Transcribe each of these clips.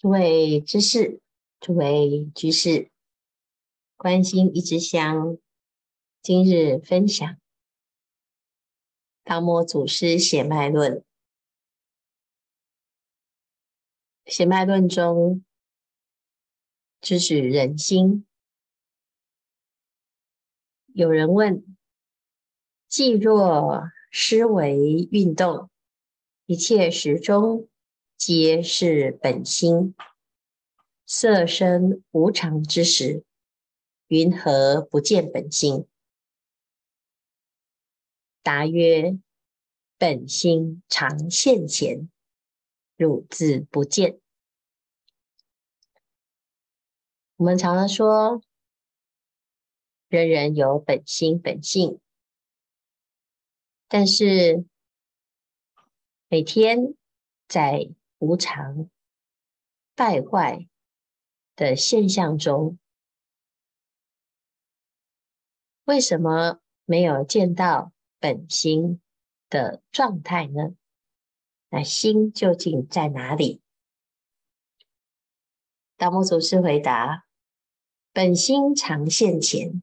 诸位知识，诸位居士，关心一枝香，今日分享《达摩祖师血脉论》。血脉论中，直指人心。有人问：既若思维运动，一切时中，皆是本心，色身无常之时，云何不见本心？答曰：本心常现前，汝自不见。我们常常说，人人有本心本性，但是每天在无常、败坏的现象中，为什么没有见到本心的状态呢？那心究竟在哪里？达摩祖师回答：“本心常现前，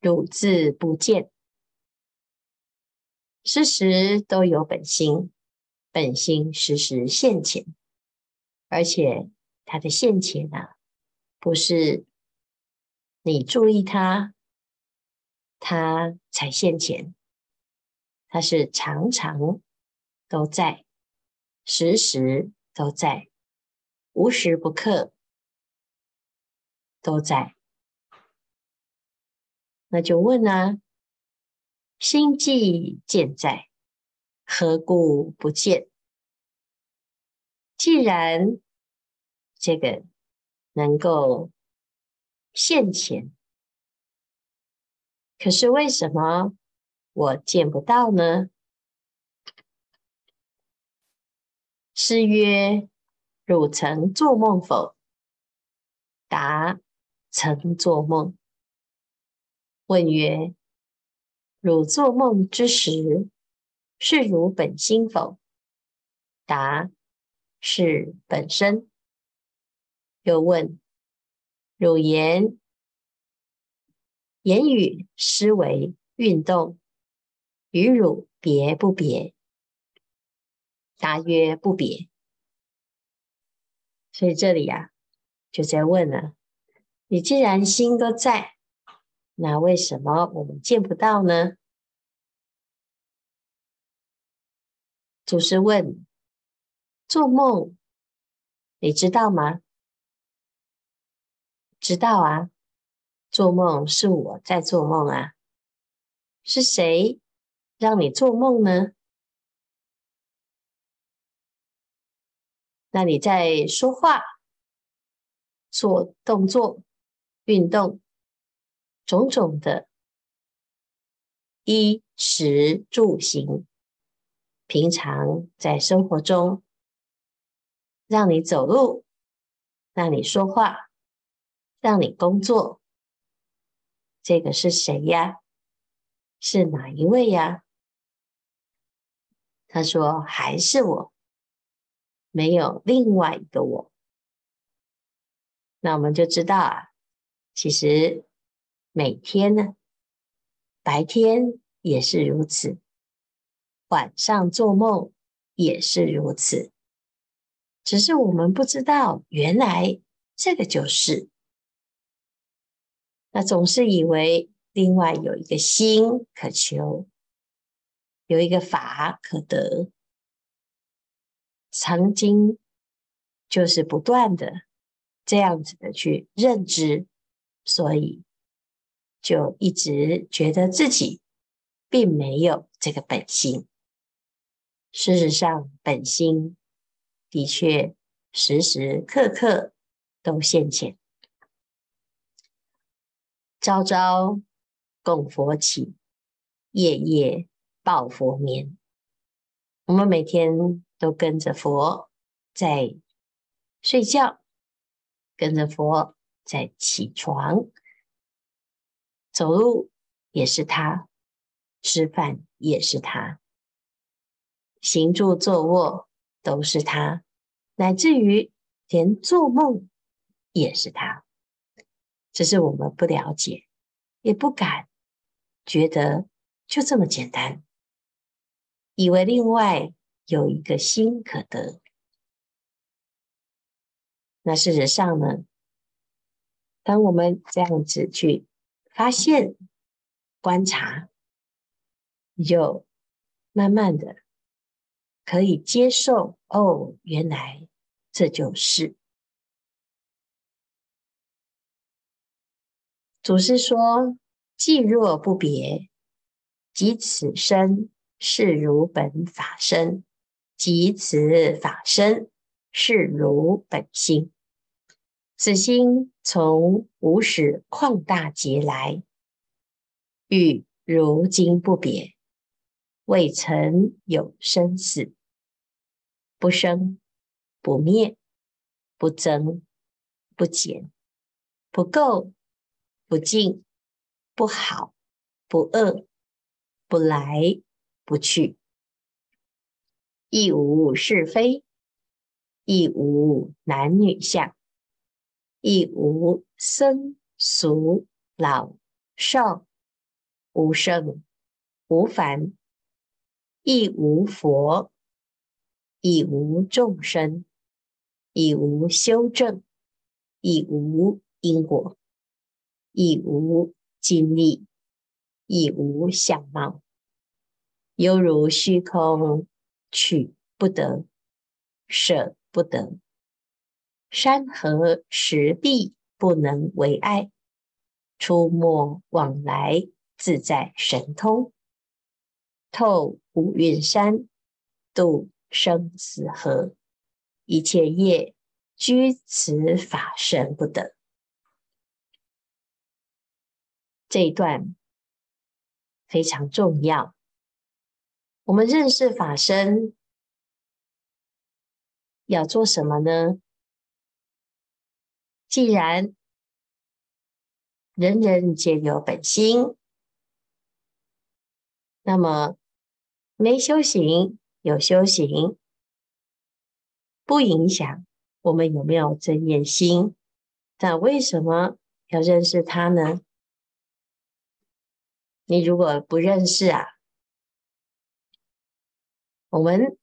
汝自不见。时时都有本心。”本心时时现前，而且它的现前啊，不是你注意它，它才现前，它是常常都在，时时都在，无时不刻都在。那就问啊，心既健在。何故不见？既然这个能够现前，可是为什么我见不到呢？师曰：“汝曾做梦否？”答：“曾做梦。”问曰：“汝做梦之时？”是汝本心否？答：是本身。又问：汝言言语、思维、运动，与汝别不别？答曰：不别。所以这里呀、啊，就在问了：你既然心都在，那为什么我们见不到呢？祖师问：“做梦，你知道吗？”知道啊，做梦是我在做梦啊。是谁让你做梦呢？那你在说话、做动作、运动，种种的衣食住行。平常在生活中，让你走路，让你说话，让你工作，这个是谁呀？是哪一位呀？他说：“还是我，没有另外一个我。”那我们就知道啊，其实每天呢，白天也是如此。晚上做梦也是如此，只是我们不知道，原来这个就是。那总是以为另外有一个心可求，有一个法可得，曾经就是不断的这样子的去认知，所以就一直觉得自己并没有这个本心。事实上，本心的确时时刻刻都现前，朝朝供佛起，夜夜抱佛眠。我们每天都跟着佛在睡觉，跟着佛在起床，走路也是他，吃饭也是他。行住坐卧都是他，乃至于连做梦也是他。只是我们不了解，也不敢觉得就这么简单，以为另外有一个心可得。那事实上呢，当我们这样子去发现、观察，你就慢慢的可以接受。哦，原来这就是。祖师说：“既若不别，即此身是如本法身；即此法身是如本心。此心从无始旷大劫来，与如今不别，未曾有生死，不生不灭，不增不减，不垢。”不净，不好，不恶，不来不去，亦无是非，亦无男女相，亦无僧俗老少，无圣无凡，亦无佛，已无众生，已无修证，已无因果。已无经历，已无相貌，犹如虚空，取不得，舍不得。山河石壁不能为碍，出没往来自在神通，透五蕴山，度生死合，一切业居此法身不得。这一段非常重要。我们认识法身要做什么呢？既然人人皆有本心，那么没修行有修行，不影响我们有没有正念心。但为什么要认识它呢？你如果不认识啊，我们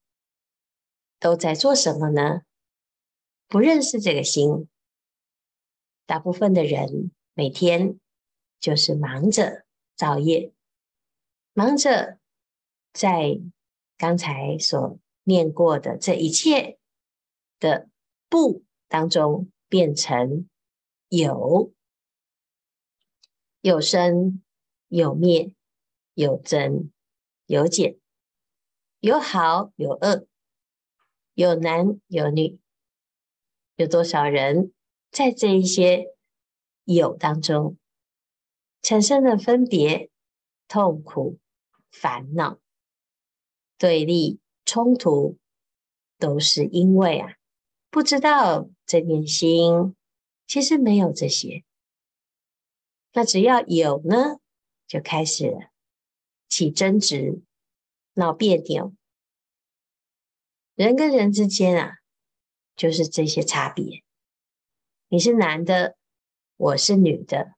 都在做什么呢？不认识这个心，大部分的人每天就是忙着造业，忙着在刚才所念过的这一切的不当中变成有，有生。有灭，有增，有减，有好，有恶，有男，有女，有多少人在这一些有当中产生了分别、痛苦、烦恼、对立、冲突，都是因为啊，不知道这念心其实没有这些。那只要有呢？就开始起争执、闹别扭，人跟人之间啊，就是这些差别。你是男的，我是女的，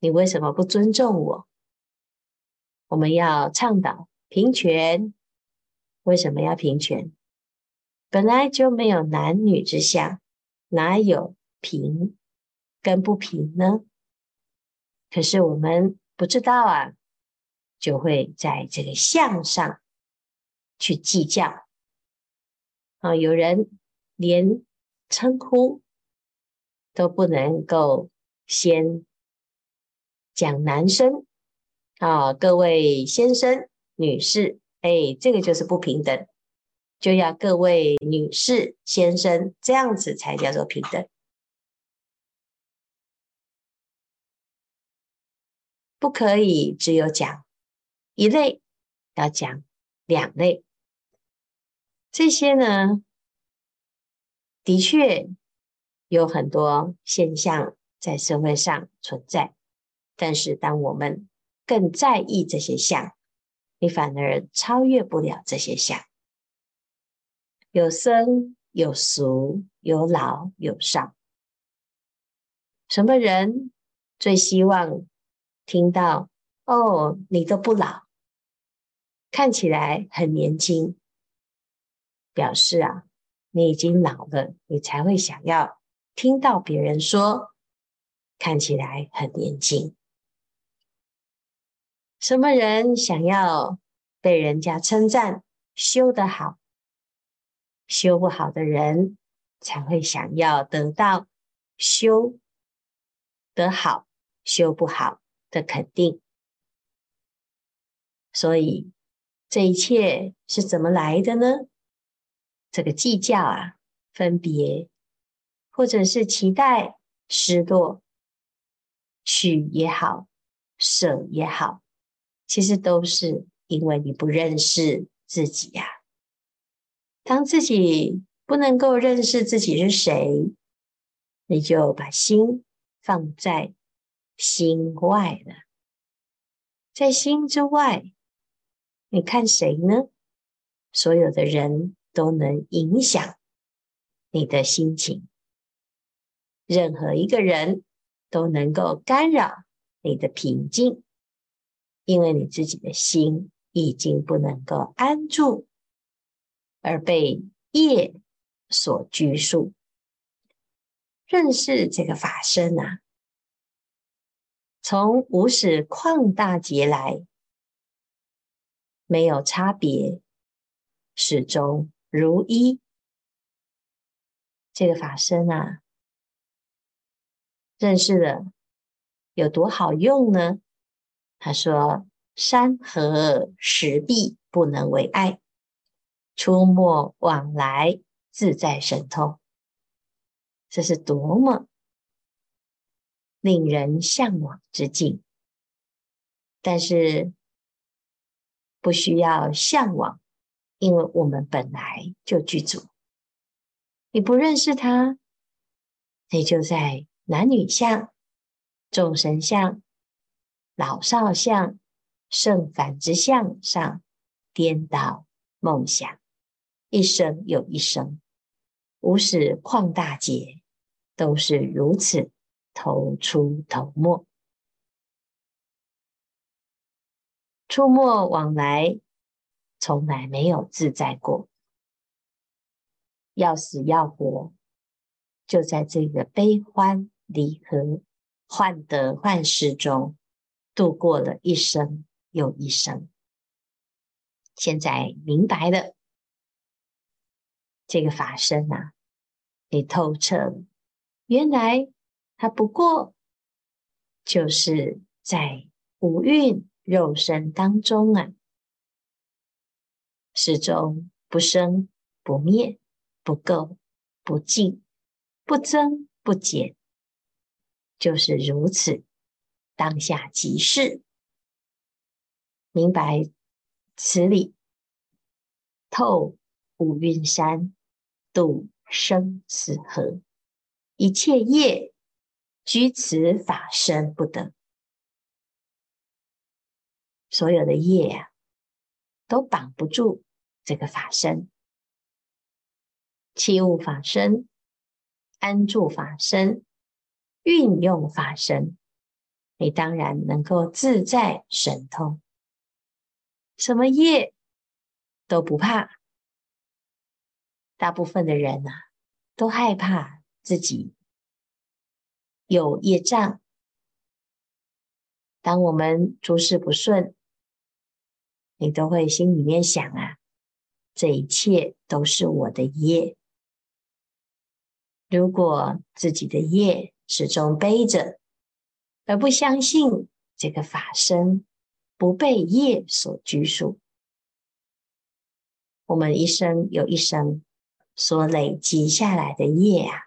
你为什么不尊重我？我们要倡导平权，为什么要平权？本来就没有男女之相，哪有平跟不平呢？可是我们。不知道啊，就会在这个相上去计较啊。有人连称呼都不能够先讲男生啊，各位先生、女士，哎，这个就是不平等，就要各位女士、先生这样子才叫做平等。不可以只有讲一类，要讲两类。这些呢，的确有很多现象在社会上存在，但是当我们更在意这些相，你反而超越不了这些相。有生有俗，有老，有少。什么人最希望听到？哦，你都不老，看起来很年轻，表示啊，你已经老了，你才会想要听到别人说，看起来很年轻。什么人想要被人家称赞，修得好？修不好的人才会想要得到修得好、修不好的肯定。所以这一切是怎么来的呢？这个计较啊、分别，或者是期待、失落、取也好、舍也好。其实都是因为你不认识自己呀。当自己不能够认识自己是谁，你就把心放在心外了。在心之外，你看谁呢？所有的人都能影响你的心情，任何一个人都能够干扰你的平静。因为你自己的心已经不能够安住，而被业所拘束。认识这个法身啊，从无始旷大劫来，没有差别，始终如一。这个法身啊，认识了有多好用呢？他说：“山河石壁不能为碍，出没往来自在神通。”这是多么令人向往之境！但是不需要向往，因为我们本来就具足。你不认识他，你就在男女相、众生相。老少相、圣凡之相上颠倒梦想，一生又一生，无始旷大劫都是如此，头出头没，出没往来，从来没有自在过。要死要活，就在这个悲欢离合、患得患失中。度过了一生又一生，现在明白了这个法身啊，你透彻了，原来它不过就是在五蕴肉身当中啊，始终不生不灭，不垢不净，不增不减，就是如此。当下即是，明白此理，透五蕴山，度生死河，一切业居此法身不得。所有的业啊，都绑不住这个法身。器物法身，安住法身，运用法身。你当然能够自在神通，什么业都不怕。大部分的人呐、啊，都害怕自己有业障。当我们诸事不顺，你都会心里面想啊，这一切都是我的业。如果自己的业始终背着，而不相信这个法身不被业所拘束，我们一生有一生所累积下来的业啊，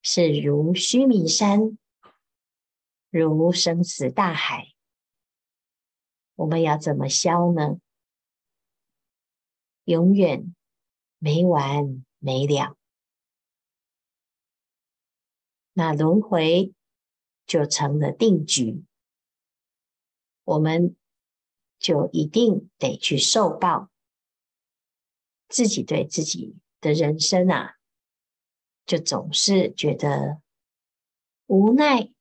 是如须弥山，如生死大海，我们要怎么消呢？永远没完没了，那轮回。就成了定局，我们就一定得去受报，自己对自己的人生啊，就总是觉得无奈，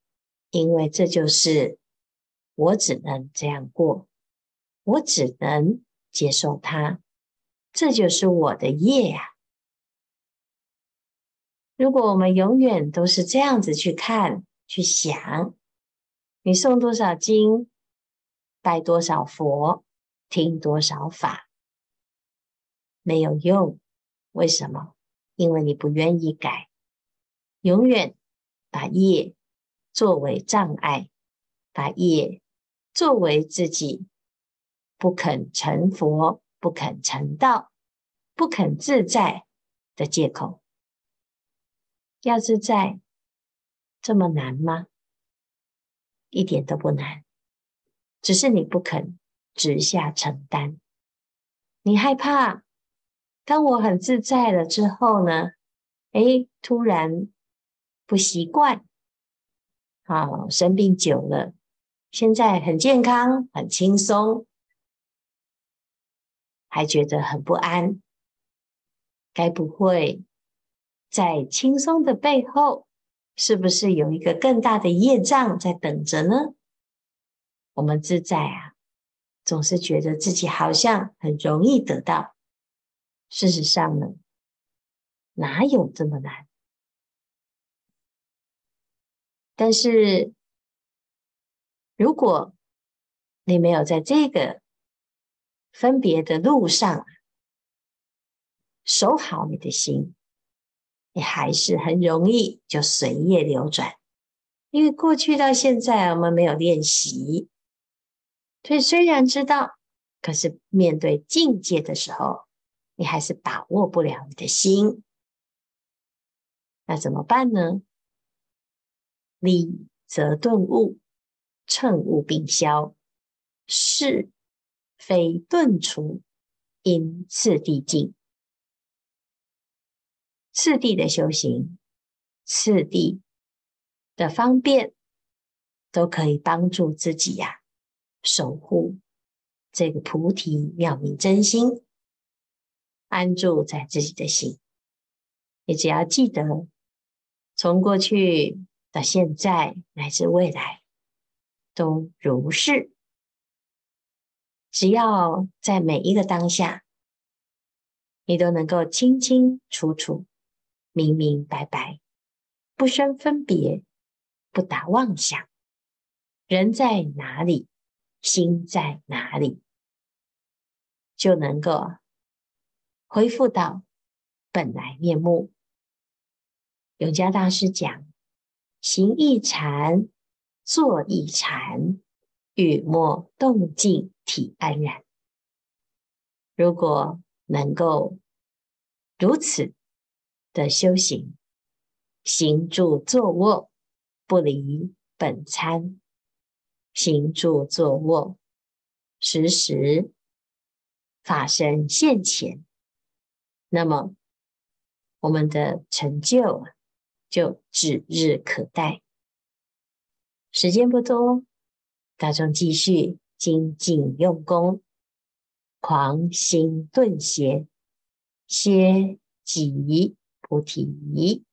因为这就是我只能这样过，我只能接受它，这就是我的业呀。如果我们永远都是这样子去看、去想，你诵多少经，拜多少佛，听多少法，没有用。为什么？因为你不愿意改，永远把业作为障碍，把业作为自己不肯成佛、不肯成道、不肯自在的借口。要自在，这么难吗？一点都不难，只是你不肯直下承担。你害怕，当我很自在了之后呢？诶，突然不习惯，好，生病久了，现在很健康、很轻松，还觉得很不安。该不会？在轻松的背后，是不是有一个更大的业障在等着呢？我们自在啊，总是觉得自己好像很容易得到，事实上呢，哪有这么难？但是，如果你没有在这个分别的路上守好你的心。你还是很容易就随业流转，因为过去到现在我们没有练习，所以虽然知道，可是面对境界的时候，你还是把握不了你的心。那怎么办呢？理则顿悟，乘悟并消，是非顿除，因次第进。次第的修行，次第的方便，都可以帮助自己呀、守护这个菩提妙明真心，安住在自己的心。你只要记得，从过去到现在乃至未来，都如是。只要在每一个当下，你都能够清清楚楚。明明白白，不生分别，不打妄想，人在哪里，心在哪里，就能够恢复到本来面目。永嘉大师讲：行一禅，坐一禅，语默动静体安然。如果能够如此。的修行，行住坐卧不离本参，行住坐卧时时法身现前，那么我们的成就就指日可待。时间不多，大众继续精进用功，狂心顿歇，歇即。菩提。